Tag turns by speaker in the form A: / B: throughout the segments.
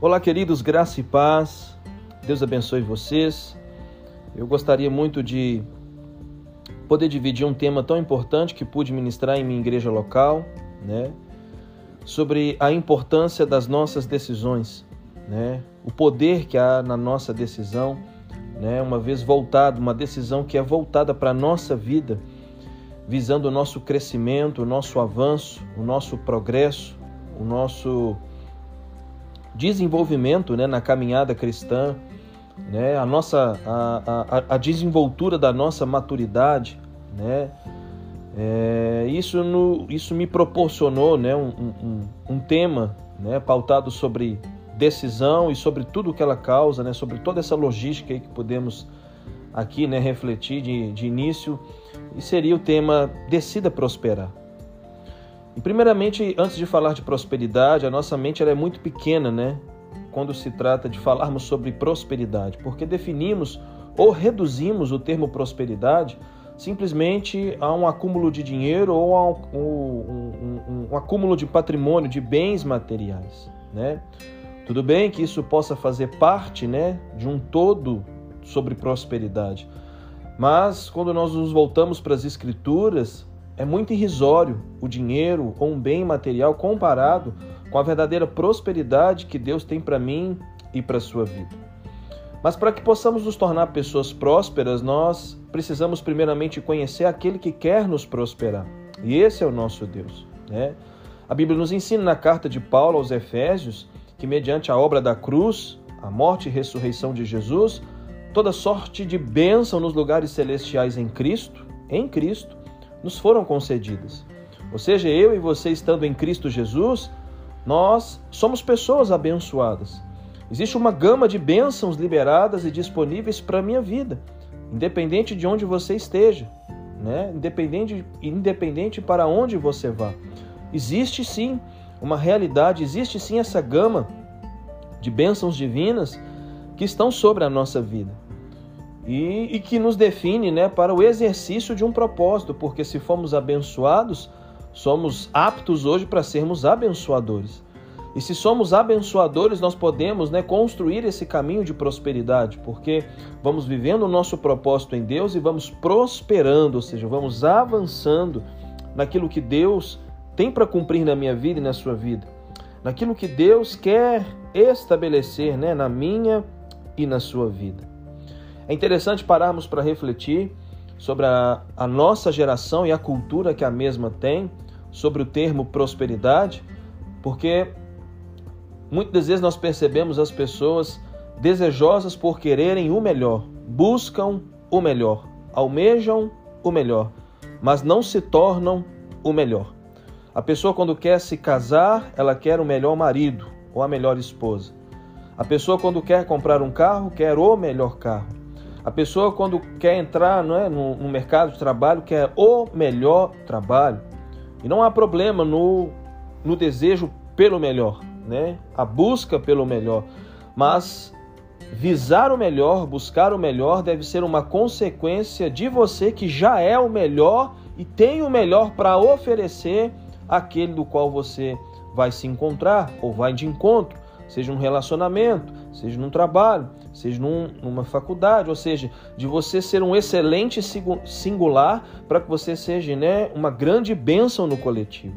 A: Olá, queridos, graça e paz. Deus abençoe vocês. Eu gostaria muito de poder dividir um tema tão importante que pude ministrar em minha igreja local, né? Sobre a importância das nossas decisões, né? O poder que há na nossa decisão, né? Uma vez voltado, uma decisão que é voltada para a nossa vida, visando o nosso crescimento, o nosso avanço, o nosso progresso, o nosso desenvolvimento né, na caminhada cristã, né, a nossa a, a, a desenvoltura da nossa maturidade, né, é, isso, no, isso me proporcionou né, um, um, um tema né, pautado sobre decisão e sobre tudo que ela causa, né, sobre toda essa logística que podemos aqui né, refletir de, de início, e seria o tema Decida Prosperar. E primeiramente, antes de falar de prosperidade, a nossa mente ela é muito pequena, né? Quando se trata de falarmos sobre prosperidade, porque definimos ou reduzimos o termo prosperidade simplesmente a um acúmulo de dinheiro ou a um, um, um, um acúmulo de patrimônio, de bens materiais, né? Tudo bem que isso possa fazer parte, né, de um todo sobre prosperidade, mas quando nós nos voltamos para as escrituras, é muito irrisório o dinheiro ou um bem material comparado com a verdadeira prosperidade que Deus tem para mim e para a sua vida. Mas para que possamos nos tornar pessoas prósperas, nós precisamos primeiramente conhecer aquele que quer nos prosperar. E esse é o nosso Deus. Né? A Bíblia nos ensina na carta de Paulo aos Efésios que, mediante a obra da cruz, a morte e ressurreição de Jesus, toda sorte de bênção nos lugares celestiais em Cristo, em Cristo, nos foram concedidas. Ou seja, eu e você estando em Cristo Jesus, nós somos pessoas abençoadas. Existe uma gama de bênçãos liberadas e disponíveis para a minha vida, independente de onde você esteja, né? independente, independente para onde você vá. Existe sim uma realidade, existe sim essa gama de bênçãos divinas que estão sobre a nossa vida e, e que nos define né, para o exercício de um propósito, porque se fomos abençoados, somos aptos hoje para sermos abençoadores. E se somos abençoadores, nós podemos né, construir esse caminho de prosperidade, porque vamos vivendo o nosso propósito em Deus e vamos prosperando, ou seja, vamos avançando naquilo que Deus tem para cumprir na minha vida e na sua vida, naquilo que Deus quer estabelecer né, na minha e na sua vida. É interessante pararmos para refletir sobre a, a, nossa geração e a cultura que a mesma tem sobre o termo prosperidade, porque muitas vezes nós percebemos as pessoas desejosas por quererem o melhor, buscam o melhor, almejam o melhor, mas não se tornam o melhor. A pessoa, quando quer se casar, ela quer o melhor marido ou a melhor esposa. A pessoa, quando quer comprar um carro, quer o melhor carro. A pessoa, quando quer entrar não é, no, no mercado de trabalho, quer o melhor trabalho. E não há problema no, no desejo pelo melhor, né? a busca pelo melhor. Mas visar o melhor, buscar o melhor, deve ser uma consequência de você que já é o melhor e tem o melhor para oferecer àquele do qual você vai se encontrar ou vai de encontro seja num relacionamento, seja num trabalho, seja num, numa faculdade, ou seja, de você ser um excelente singular para que você seja né, uma grande bênção no coletivo.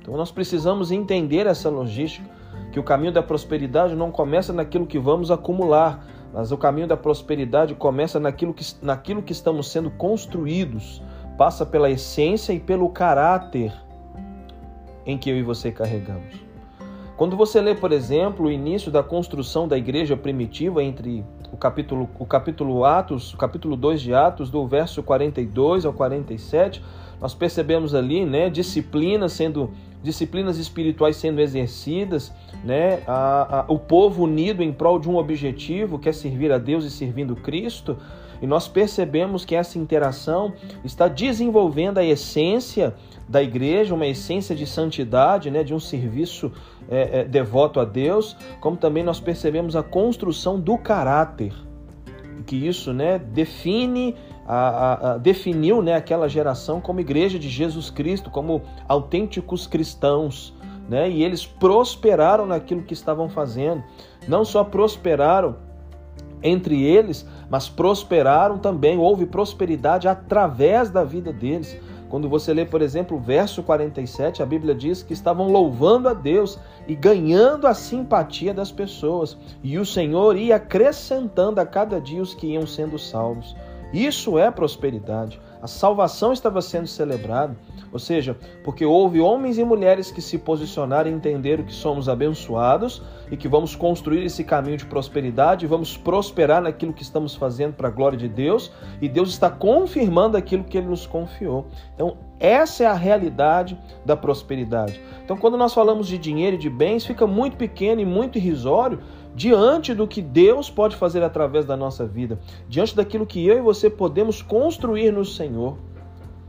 A: Então nós precisamos entender essa logística, que o caminho da prosperidade não começa naquilo que vamos acumular, mas o caminho da prosperidade começa naquilo que, naquilo que estamos sendo construídos, passa pela essência e pelo caráter em que eu e você carregamos. Quando você lê, por exemplo, o início da construção da igreja primitiva entre o capítulo, o capítulo Atos, o capítulo 2 de Atos, do verso 42 ao 47, nós percebemos ali, né, disciplinas sendo disciplinas espirituais sendo exercidas, né, a, a, o povo unido em prol de um objetivo, que é servir a Deus e servindo Cristo, e nós percebemos que essa interação está desenvolvendo a essência da igreja, uma essência de santidade, né, de um serviço é, é, devoto a Deus, como também nós percebemos a construção do caráter, que isso né, define a, a, a, definiu né, aquela geração como igreja de Jesus Cristo, como autênticos cristãos, né? E eles prosperaram naquilo que estavam fazendo. Não só prosperaram entre eles, mas prosperaram também, houve prosperidade através da vida deles. Quando você lê, por exemplo, o verso 47, a Bíblia diz que estavam louvando a Deus e ganhando a simpatia das pessoas, e o Senhor ia acrescentando a cada dia os que iam sendo salvos. Isso é prosperidade. A salvação estava sendo celebrada, ou seja, porque houve homens e mulheres que se posicionaram e entenderam que somos abençoados e que vamos construir esse caminho de prosperidade, vamos prosperar naquilo que estamos fazendo para a glória de Deus, e Deus está confirmando aquilo que ele nos confiou. Então, essa é a realidade da prosperidade. Então, quando nós falamos de dinheiro e de bens, fica muito pequeno e muito irrisório diante do que Deus pode fazer através da nossa vida, diante daquilo que eu e você podemos construir no Senhor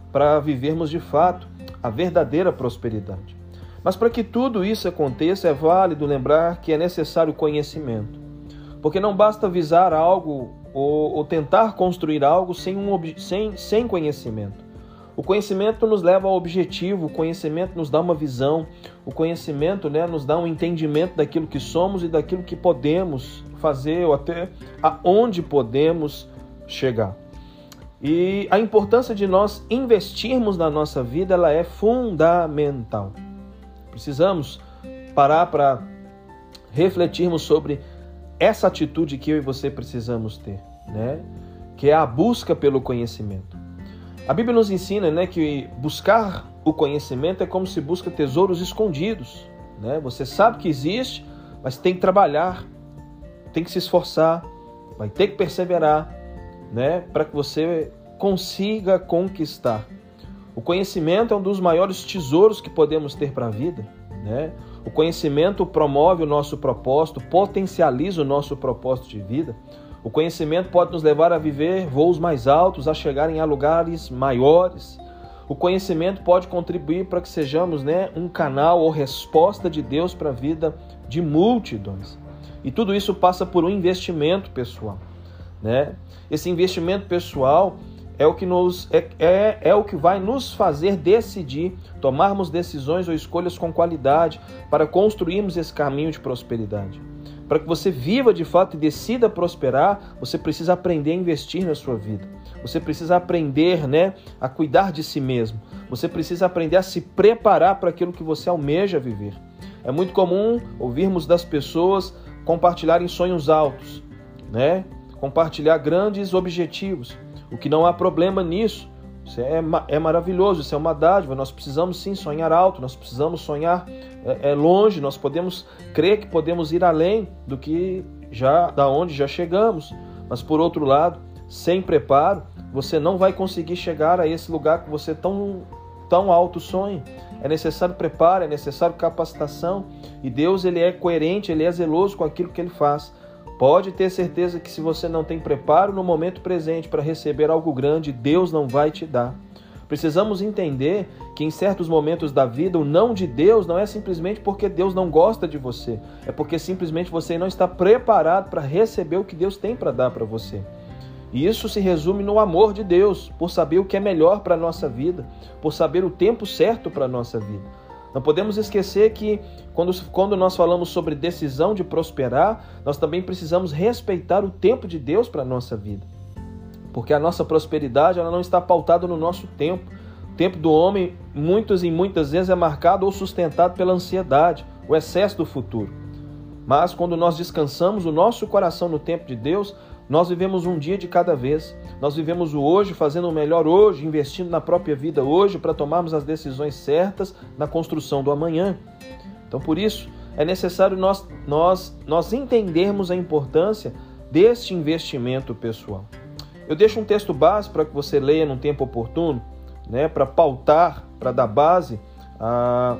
A: para vivermos de fato a verdadeira prosperidade. Mas para que tudo isso aconteça, é válido lembrar que é necessário conhecimento. Porque não basta visar algo ou, ou tentar construir algo sem, um, sem, sem conhecimento. O conhecimento nos leva ao objetivo, o conhecimento nos dá uma visão, o conhecimento né, nos dá um entendimento daquilo que somos e daquilo que podemos fazer ou até aonde podemos chegar. E a importância de nós investirmos na nossa vida ela é fundamental. Precisamos parar para refletirmos sobre essa atitude que eu e você precisamos ter, né? Que é a busca pelo conhecimento. A Bíblia nos ensina né, que buscar o conhecimento é como se busca tesouros escondidos. Né? Você sabe que existe, mas tem que trabalhar, tem que se esforçar, vai ter que perseverar né, para que você consiga conquistar. O conhecimento é um dos maiores tesouros que podemos ter para a vida. Né? O conhecimento promove o nosso propósito, potencializa o nosso propósito de vida. O conhecimento pode nos levar a viver voos mais altos, a chegarem a lugares maiores. O conhecimento pode contribuir para que sejamos né, um canal ou resposta de Deus para a vida de multidões. E tudo isso passa por um investimento pessoal. Né? Esse investimento pessoal é o que nos é, é, é o que vai nos fazer decidir, tomarmos decisões ou escolhas com qualidade para construirmos esse caminho de prosperidade. Para que você viva de fato e decida prosperar, você precisa aprender a investir na sua vida. Você precisa aprender, né, a cuidar de si mesmo. Você precisa aprender a se preparar para aquilo que você almeja viver. É muito comum ouvirmos das pessoas compartilharem sonhos altos, né? Compartilhar grandes objetivos. O que não há problema nisso. Isso é, é maravilhoso, isso é uma dádiva. Nós precisamos sim sonhar alto, nós precisamos sonhar é, é longe, nós podemos crer que podemos ir além do que já da onde já chegamos. Mas por outro lado, sem preparo, você não vai conseguir chegar a esse lugar que você tão tão alto sonha. É necessário preparo, é necessário capacitação, e Deus ele é coerente, ele é zeloso com aquilo que ele faz. Pode ter certeza que se você não tem preparo no momento presente para receber algo grande, Deus não vai te dar. Precisamos entender que em certos momentos da vida o não de Deus não é simplesmente porque Deus não gosta de você, é porque simplesmente você não está preparado para receber o que Deus tem para dar para você. E isso se resume no amor de Deus, por saber o que é melhor para a nossa vida, por saber o tempo certo para a nossa vida. Não podemos esquecer que quando, quando nós falamos sobre decisão de prosperar, nós também precisamos respeitar o tempo de Deus para a nossa vida. Porque a nossa prosperidade ela não está pautada no nosso tempo. O tempo do homem, muitas e muitas vezes, é marcado ou sustentado pela ansiedade, o excesso do futuro. Mas quando nós descansamos o nosso coração no tempo de Deus, nós vivemos um dia de cada vez. Nós vivemos o hoje, fazendo o melhor hoje, investindo na própria vida hoje para tomarmos as decisões certas na construção do amanhã. Então, por isso, é necessário nós, nós, nós entendermos a importância deste investimento pessoal. Eu deixo um texto base para que você leia num tempo oportuno, né, para pautar, para dar base a,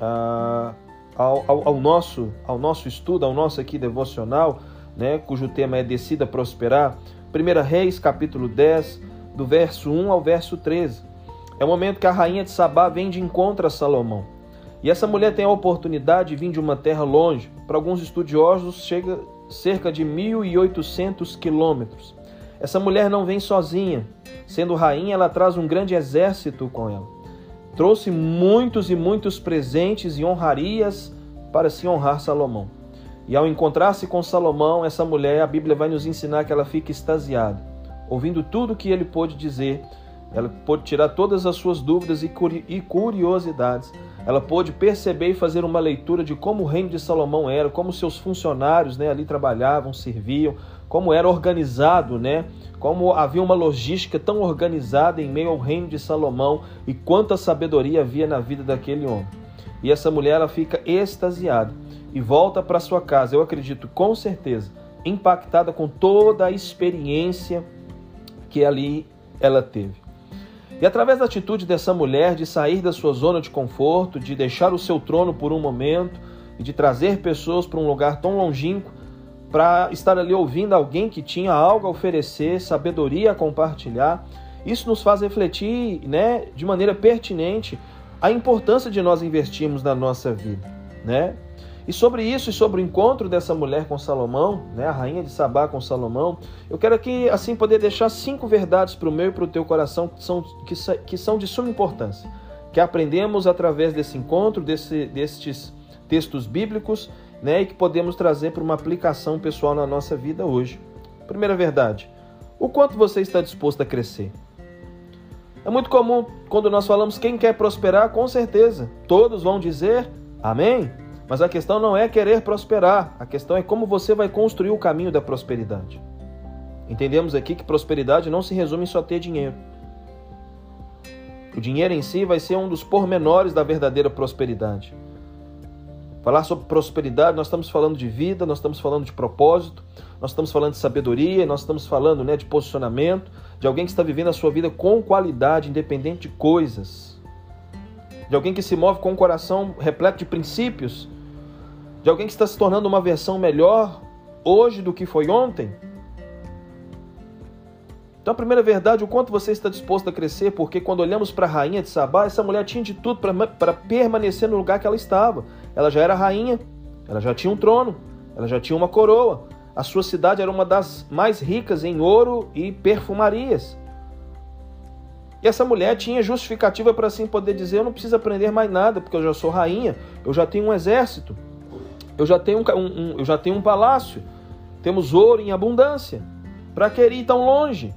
A: a, ao, ao, nosso, ao nosso estudo, ao nosso aqui devocional né, cujo tema é Decida Prosperar, 1 Reis, capítulo 10, do verso 1 ao verso 13. É o momento que a rainha de Sabá vem de encontro a Salomão. E essa mulher tem a oportunidade de vir de uma terra longe. Para alguns estudiosos, chega cerca de 1.800 quilômetros. Essa mulher não vem sozinha. Sendo rainha, ela traz um grande exército com ela. trouxe muitos e muitos presentes e honrarias para se honrar Salomão. E ao encontrar-se com Salomão, essa mulher, a Bíblia vai nos ensinar que ela fica extasiada, ouvindo tudo que ele pôde dizer. Ela pôde tirar todas as suas dúvidas e curiosidades. Ela pôde perceber e fazer uma leitura de como o reino de Salomão era, como seus funcionários né, ali trabalhavam, serviam, como era organizado, né? Como havia uma logística tão organizada em meio ao reino de Salomão e quanta sabedoria havia na vida daquele homem. E essa mulher ela fica extasiada e volta para sua casa, eu acredito com certeza, impactada com toda a experiência que ali ela teve. E através da atitude dessa mulher de sair da sua zona de conforto, de deixar o seu trono por um momento e de trazer pessoas para um lugar tão longínquo, para estar ali ouvindo alguém que tinha algo a oferecer, sabedoria a compartilhar, isso nos faz refletir, né, de maneira pertinente a importância de nós investirmos na nossa vida, né? E sobre isso e sobre o encontro dessa mulher com Salomão, né, a rainha de Sabá com Salomão, eu quero aqui assim poder deixar cinco verdades para o meu e para o teu coração que são, que, que são de suma importância, que aprendemos através desse encontro, desse, destes textos bíblicos, né, e que podemos trazer para uma aplicação pessoal na nossa vida hoje. Primeira verdade: o quanto você está disposto a crescer? É muito comum quando nós falamos quem quer prosperar, com certeza, todos vão dizer amém. Mas a questão não é querer prosperar, a questão é como você vai construir o caminho da prosperidade. Entendemos aqui que prosperidade não se resume em só ter dinheiro. O dinheiro em si vai ser um dos pormenores da verdadeira prosperidade. Falar sobre prosperidade, nós estamos falando de vida, nós estamos falando de propósito, nós estamos falando de sabedoria, nós estamos falando né, de posicionamento, de alguém que está vivendo a sua vida com qualidade, independente de coisas, de alguém que se move com um coração repleto de princípios, de alguém que está se tornando uma versão melhor hoje do que foi ontem? Então, a primeira verdade, o quanto você está disposto a crescer, porque quando olhamos para a rainha de Sabá, essa mulher tinha de tudo para permanecer no lugar que ela estava. Ela já era rainha, ela já tinha um trono, ela já tinha uma coroa. A sua cidade era uma das mais ricas em ouro e perfumarias. E essa mulher tinha justificativa para assim poder dizer: Eu não preciso aprender mais nada, porque eu já sou rainha, eu já tenho um exército. Eu já tenho um, um, eu já tenho um palácio, temos ouro em abundância. Para que ir tão longe?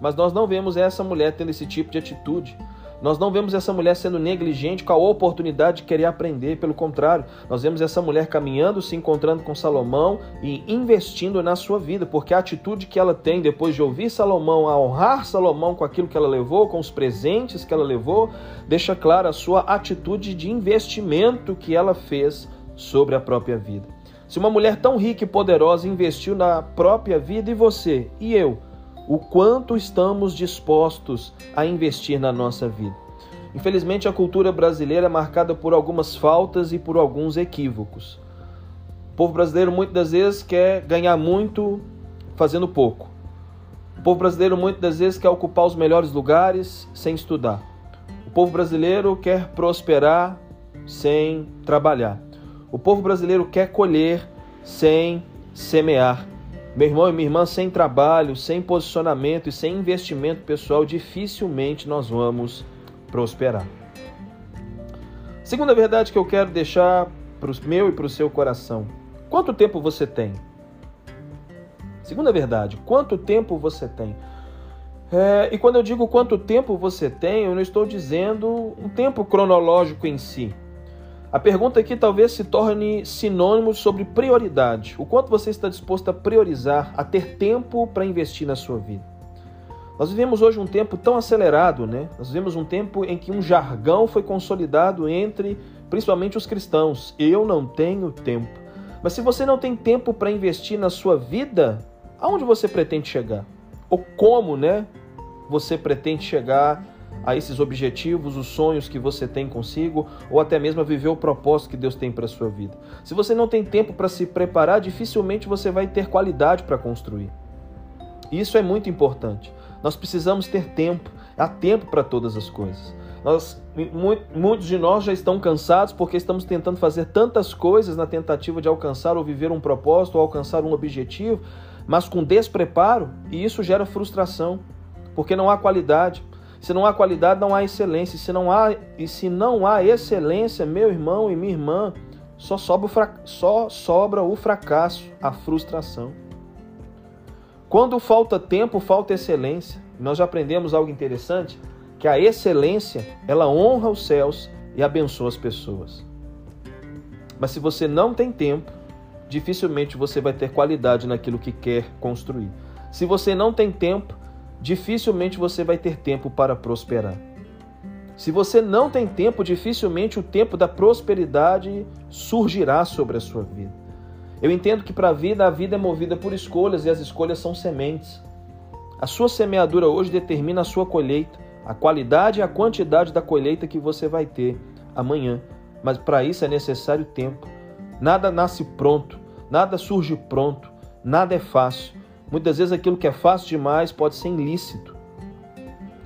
A: Mas nós não vemos essa mulher tendo esse tipo de atitude. Nós não vemos essa mulher sendo negligente com a oportunidade de querer aprender, pelo contrário, nós vemos essa mulher caminhando, se encontrando com Salomão e investindo na sua vida, porque a atitude que ela tem depois de ouvir Salomão, a honrar Salomão com aquilo que ela levou, com os presentes que ela levou, deixa clara a sua atitude de investimento que ela fez sobre a própria vida. Se uma mulher tão rica e poderosa investiu na própria vida, e você e eu, o quanto estamos dispostos a investir na nossa vida? Infelizmente, a cultura brasileira é marcada por algumas faltas e por alguns equívocos. O povo brasileiro muitas das vezes quer ganhar muito fazendo pouco. O povo brasileiro muitas das vezes quer ocupar os melhores lugares sem estudar. O povo brasileiro quer prosperar sem trabalhar. O povo brasileiro quer colher sem semear. Meu irmão e minha irmã, sem trabalho, sem posicionamento e sem investimento pessoal, dificilmente nós vamos prosperar. Segunda verdade que eu quero deixar para o meu e para o seu coração: quanto tempo você tem? Segunda verdade, quanto tempo você tem? É, e quando eu digo quanto tempo você tem, eu não estou dizendo um tempo cronológico em si. A pergunta aqui talvez se torne sinônimo sobre prioridade. O quanto você está disposto a priorizar, a ter tempo para investir na sua vida. Nós vivemos hoje um tempo tão acelerado, né? Nós vivemos um tempo em que um jargão foi consolidado entre principalmente os cristãos. Eu não tenho tempo. Mas se você não tem tempo para investir na sua vida, aonde você pretende chegar? Ou como, né? Você pretende chegar a esses objetivos, os sonhos que você tem consigo, ou até mesmo a viver o propósito que Deus tem para a sua vida. Se você não tem tempo para se preparar, dificilmente você vai ter qualidade para construir. Isso é muito importante. Nós precisamos ter tempo, há tempo para todas as coisas. Nós, muitos de nós já estão cansados porque estamos tentando fazer tantas coisas na tentativa de alcançar ou viver um propósito ou alcançar um objetivo, mas com despreparo, e isso gera frustração, porque não há qualidade. Se não há qualidade, não há excelência. Se não há, e se não há excelência, meu irmão e minha irmã, só sobra, o só sobra o fracasso, a frustração. Quando falta tempo, falta excelência. Nós já aprendemos algo interessante, que a excelência, ela honra os céus e abençoa as pessoas. Mas se você não tem tempo, dificilmente você vai ter qualidade naquilo que quer construir. Se você não tem tempo, dificilmente você vai ter tempo para prosperar. Se você não tem tempo, dificilmente o tempo da prosperidade surgirá sobre a sua vida. Eu entendo que para a vida, a vida é movida por escolhas e as escolhas são sementes. A sua semeadura hoje determina a sua colheita, a qualidade e a quantidade da colheita que você vai ter amanhã. Mas para isso é necessário tempo. Nada nasce pronto, nada surge pronto, nada é fácil. Muitas vezes aquilo que é fácil demais pode ser ilícito.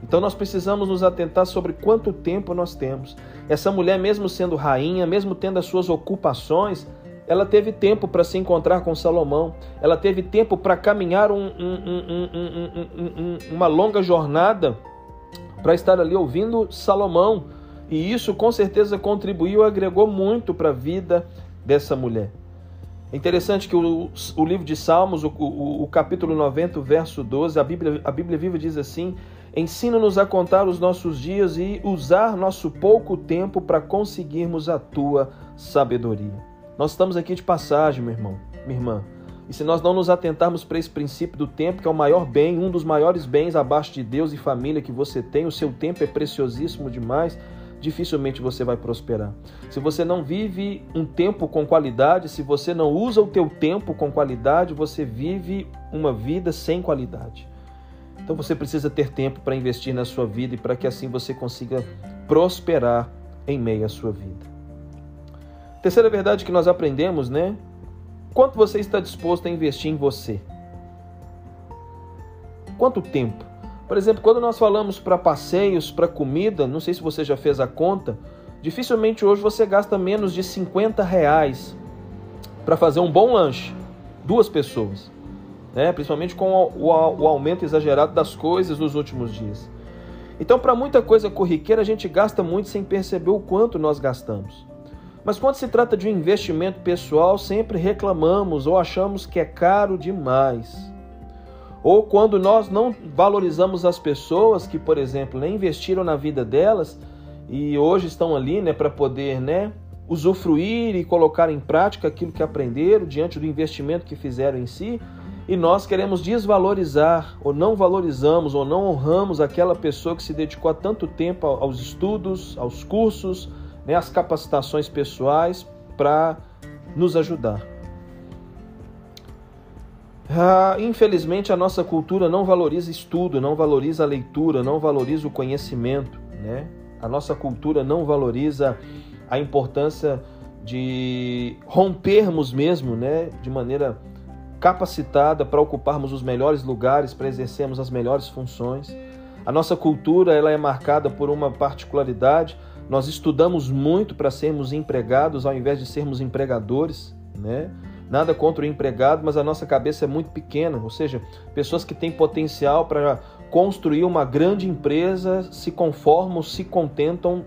A: Então nós precisamos nos atentar sobre quanto tempo nós temos. Essa mulher, mesmo sendo rainha, mesmo tendo as suas ocupações, ela teve tempo para se encontrar com Salomão, ela teve tempo para caminhar um, um, um, uma longa jornada para estar ali ouvindo Salomão. E isso com certeza contribuiu e agregou muito para a vida dessa mulher. É interessante que o, o livro de Salmos, o, o, o, capítulo 90, verso 12, a Bíblia, a Bíblia Viva diz assim: Ensina-nos a contar os nossos dias e usar nosso pouco tempo para conseguirmos a tua sabedoria. Nós estamos aqui de passagem, meu irmão, minha irmã. E se nós não nos atentarmos para esse princípio do tempo, que é o maior bem, um dos maiores bens abaixo de Deus e família que você tem, o seu tempo é preciosíssimo demais dificilmente você vai prosperar. Se você não vive um tempo com qualidade, se você não usa o teu tempo com qualidade, você vive uma vida sem qualidade. Então você precisa ter tempo para investir na sua vida e para que assim você consiga prosperar em meio à sua vida. Terceira verdade que nós aprendemos, né? Quanto você está disposto a investir em você? Quanto tempo? Por exemplo, quando nós falamos para passeios, para comida, não sei se você já fez a conta, dificilmente hoje você gasta menos de 50 reais para fazer um bom lanche, duas pessoas, né? principalmente com o, o, aumento exagerado das coisas nos últimos dias. Então, para muita coisa corriqueira, a gente gasta muito sem perceber o quanto nós gastamos. Mas quando se trata de um investimento pessoal, sempre reclamamos ou achamos que é caro demais. Ou quando nós não valorizamos as pessoas que, por exemplo, né, investiram na vida delas e hoje estão ali né, para poder né, usufruir e colocar em prática aquilo que aprenderam diante do investimento que fizeram em si, e nós queremos desvalorizar, ou não valorizamos, ou não honramos aquela pessoa que se dedicou há tanto tempo aos estudos, aos cursos, né, às capacitações pessoais para nos ajudar. Ah, infelizmente, a nossa cultura não valoriza estudo, não valoriza a leitura, não valoriza o conhecimento. Né? A nossa cultura não valoriza a importância de rompermos mesmo, né, de maneira capacitada para ocuparmos os melhores lugares, para exercermos as melhores funções. A nossa cultura ela é marcada por uma particularidade. Nós estudamos muito para sermos empregados ao invés de sermos empregadores, né? Nada contra o empregado, mas a nossa cabeça é muito pequena, ou seja, pessoas que têm potencial para construir uma grande empresa se conformam, se contentam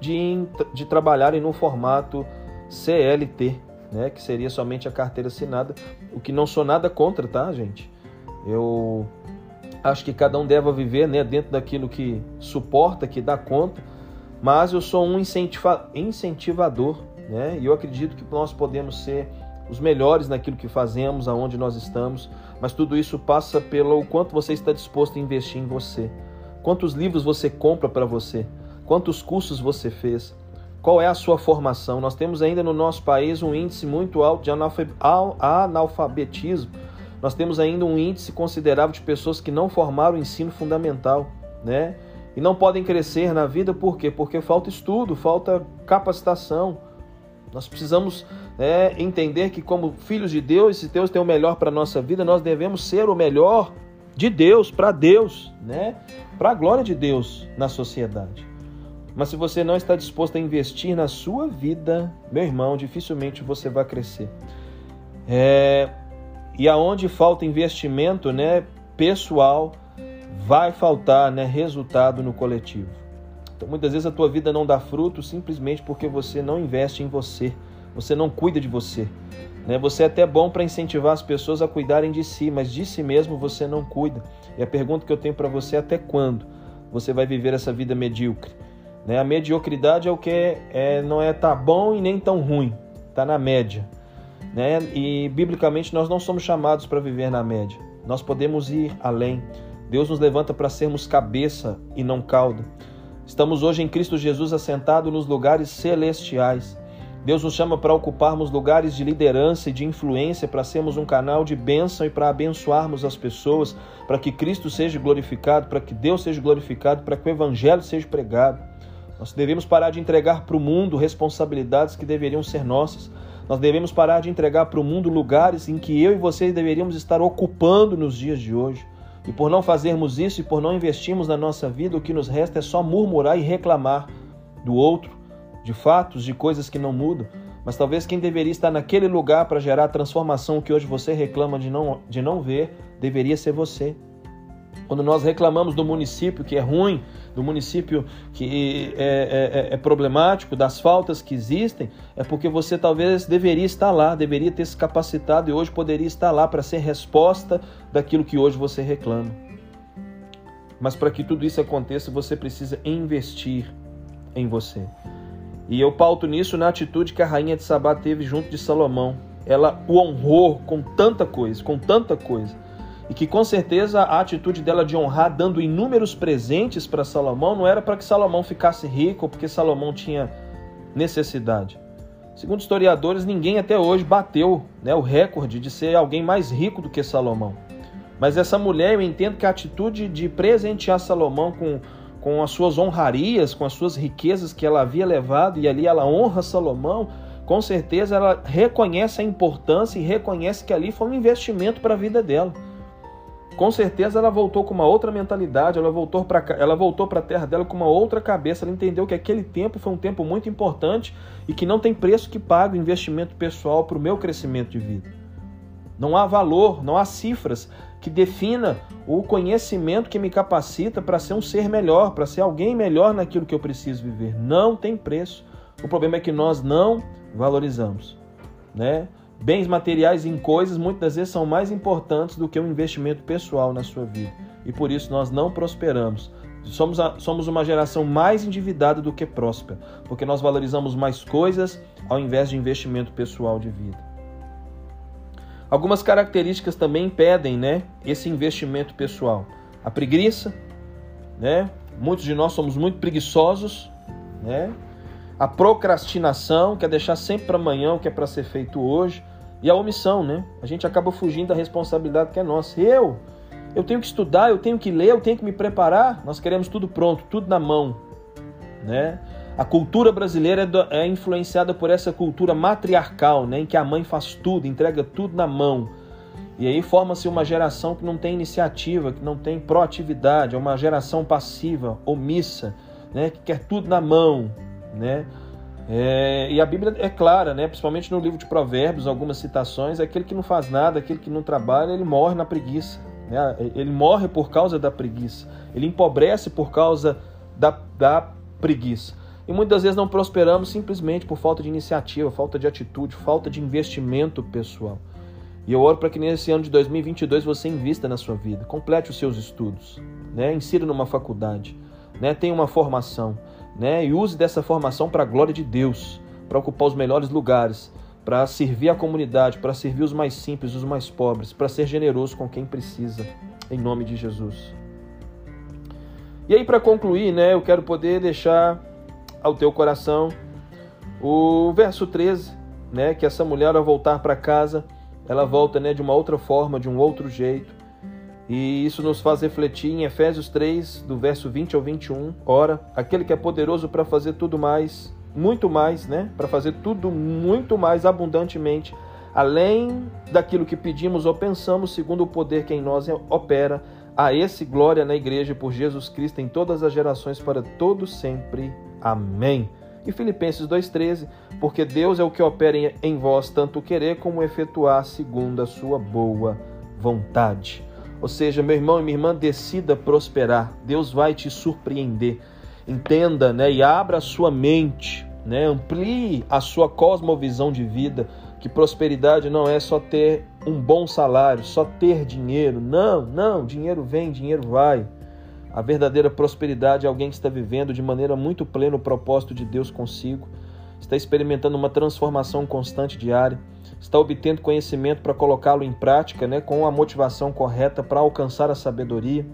A: de, de trabalharem no formato CLT, né, que seria somente a carteira assinada, o que não sou nada contra, tá, gente? Eu acho que cada um deve viver né, dentro daquilo que suporta, que dá conta, mas eu sou um incentiva incentivador, né? E eu acredito que nós podemos ser os melhores naquilo que fazemos, aonde nós estamos, mas tudo isso passa pelo quanto você está disposto a investir em você. Quantos livros você compra para você? Quantos cursos você fez? Qual é a sua formação? Nós temos ainda no nosso país um índice muito alto de analfabetismo. Nós temos ainda um índice considerável de pessoas que não formaram o ensino fundamental, né? E não podem crescer na vida por quê? Porque falta estudo, falta capacitação. Nós precisamos é, entender que, como filhos de Deus, se Deus tem o melhor para a nossa vida, nós devemos ser o melhor de Deus, para Deus, né? para a glória de Deus na sociedade. Mas se você não está disposto a investir na sua vida, meu irmão, dificilmente você vai crescer. É, e aonde falta investimento né, pessoal, vai faltar né, resultado no coletivo. Então, muitas vezes a tua vida não dá fruto simplesmente porque você não investe em você, você não cuida de você. Né? Você é até bom para incentivar as pessoas a cuidarem de si, mas de si mesmo você não cuida. E a pergunta que eu tenho para você é até quando você vai viver essa vida medíocre? Né? A mediocridade é o que é, não é tá bom e nem tão ruim, tá na média. Né? E biblicamente nós não somos chamados para viver na média. Nós podemos ir além. Deus nos levanta para sermos cabeça e não cauda. Estamos hoje em Cristo Jesus assentados nos lugares celestiais. Deus nos chama para ocuparmos lugares de liderança e de influência, para sermos um canal de bênção e para abençoarmos as pessoas, para que Cristo seja glorificado, para que Deus seja glorificado, para que o Evangelho seja pregado. Nós devemos parar de entregar para o mundo responsabilidades que deveriam ser nossas. Nós devemos parar de entregar para o mundo lugares em que eu e vocês deveríamos estar ocupando nos dias de hoje. E por não fazermos isso e por não investirmos na nossa vida, o que nos resta é só murmurar e reclamar do outro, de fatos, de coisas que não mudam. Mas talvez quem deveria estar naquele lugar para gerar a transformação que hoje você reclama de não, de não ver, deveria ser você. Quando nós reclamamos do município que é ruim, do município que é, é, é, é, problemático, das faltas que existem, é porque você talvez deveria estar lá, deveria ter se capacitado e hoje poderia estar lá para ser resposta daquilo que hoje você reclama. Mas para que tudo isso aconteça, você precisa investir em você. E eu pauto nisso na atitude que a rainha de Sabá teve junto de Salomão. Ela o honrou com tanta coisa, com tanta coisa e que com certeza a atitude dela de honrar, dando inúmeros presentes para Salomão, não era para que Salomão ficasse rico, porque Salomão tinha necessidade. Segundo historiadores, ninguém até hoje bateu né, o recorde de ser alguém mais rico do que Salomão. Mas essa mulher, eu entendo que a atitude de presentear Salomão com, com as suas honrarias, com as suas riquezas que ela havia levado, e ali ela honra Salomão, com certeza ela reconhece a importância e reconhece que ali foi um investimento para a vida dela com certeza ela voltou com uma outra mentalidade, ela voltou para ela voltou para a terra dela com uma outra cabeça, ela entendeu que aquele tempo foi um tempo muito importante e que não tem preço que pague o investimento pessoal para o meu crescimento de vida. Não há valor, não há cifras que defina o conhecimento que me capacita para ser um ser melhor, para ser alguém melhor naquilo que eu preciso viver. Não tem preço. O problema é que nós não valorizamos, né? Bens materiais em coisas muitas vezes são mais importantes do que um investimento pessoal na sua vida. E por isso nós não prosperamos. Somos, a, somos uma geração mais endividada do que próspera, porque nós valorizamos mais coisas ao invés de investimento pessoal de vida. Algumas características também impedem né, esse investimento pessoal. A preguiça, né? muitos de nós somos muito preguiçosos, né? a procrastinação, que é deixar sempre para amanhã o que é para ser feito hoje. E a omissão, né? A gente acaba fugindo da responsabilidade que é nossa. Eu, eu tenho que estudar, eu tenho que ler, eu tenho que me preparar. Nós queremos tudo pronto, tudo na mão, né? A cultura brasileira é, é influenciada por essa cultura matriarcal, né? Em que a mãe faz tudo, entrega tudo na mão. E aí forma-se uma geração que não tem iniciativa, que não tem proatividade, é uma geração passiva, omissa, né? Que quer tudo na mão, né? É, e a Bíblia é clara, né? principalmente no livro de Provérbios, algumas citações: aquele que não faz nada, aquele que não trabalha, ele morre na preguiça. Né? Ele morre por causa da preguiça, ele empobrece por causa da, da preguiça. E muitas vezes não prosperamos simplesmente por falta de iniciativa, falta de atitude, falta de investimento pessoal. E eu oro para que nesse ano de 2022 você invista na sua vida, complete os seus estudos, né? insira numa faculdade, né? tenha uma formação né? E use dessa formação para a glória de Deus, para ocupar os melhores lugares, para servir a comunidade, para servir os mais simples, os mais pobres, para ser generoso com quem precisa, em nome de Jesus. E aí, para concluir, né, eu quero poder deixar ao teu coração o verso 13, né, que essa mulher, ao voltar para casa, ela volta né, de uma outra forma, de um outro jeito. E isso nos faz refletir em Efésios 3, do verso 20 ao 21. Ora, aquele que é poderoso para fazer tudo mais, muito mais, né? Para fazer tudo muito mais abundantemente, além daquilo que pedimos ou pensamos, segundo o poder que em nós opera. A esse glória na igreja por Jesus Cristo em todas as gerações para todos sempre. Amém. E Filipenses 2:13, porque Deus é o que opera em vós tanto querer como efetuar segundo a sua boa vontade. Ou seja, meu irmão e minha irmã, decida prosperar. Deus vai te surpreender. Entenda, né, e abra a sua mente, né, amplie a sua cosmovisão de vida, que prosperidade não é só ter um bom salário, só ter dinheiro. Não, não, dinheiro vem, dinheiro vai. A verdadeira prosperidade é alguém que está vivendo de maneira muito plena o propósito de Deus consigo, está experimentando uma transformação constante diária, está obtendo conhecimento para colocá-lo em prática, né, com a motivação correta para alcançar a sabedoria.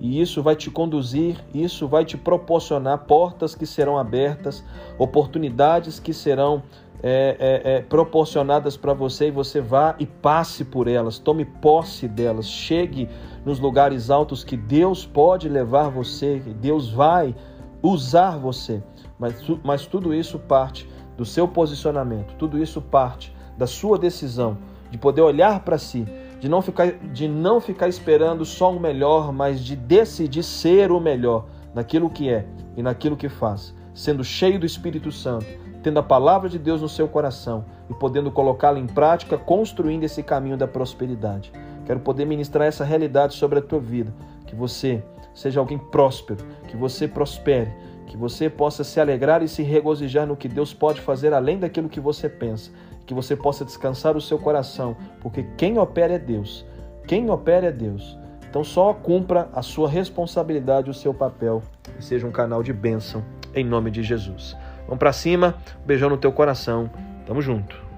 A: E isso vai te conduzir, isso vai te proporcionar portas que serão abertas, oportunidades que serão é, é, é, proporcionadas para você e você vá e passe por elas, tome posse delas, chegue nos lugares altos que Deus pode levar você, que Deus vai usar você. Mas, mas tudo isso parte do seu posicionamento, tudo isso parte da sua decisão de poder olhar para si, de não ficar de não ficar esperando só o melhor, mas de decidir ser o melhor naquilo que é e naquilo que faz, sendo cheio do Espírito Santo tendo a palavra de Deus no seu coração e podendo colocá-la em prática, construindo esse caminho da prosperidade. Quero poder ministrar essa realidade sobre a tua vida, que você seja alguém próspero, que você prospere, que você possa se alegrar e se regozijar no que Deus pode fazer além daquilo que você pensa, que você possa descansar o seu coração, porque quem opera é Deus. Quem opera é Deus. Então só cumpra a sua responsabilidade, o seu papel e seja um canal de bênção em nome de Jesus. Vamos para cima, beijão no teu coração. Tamo junto.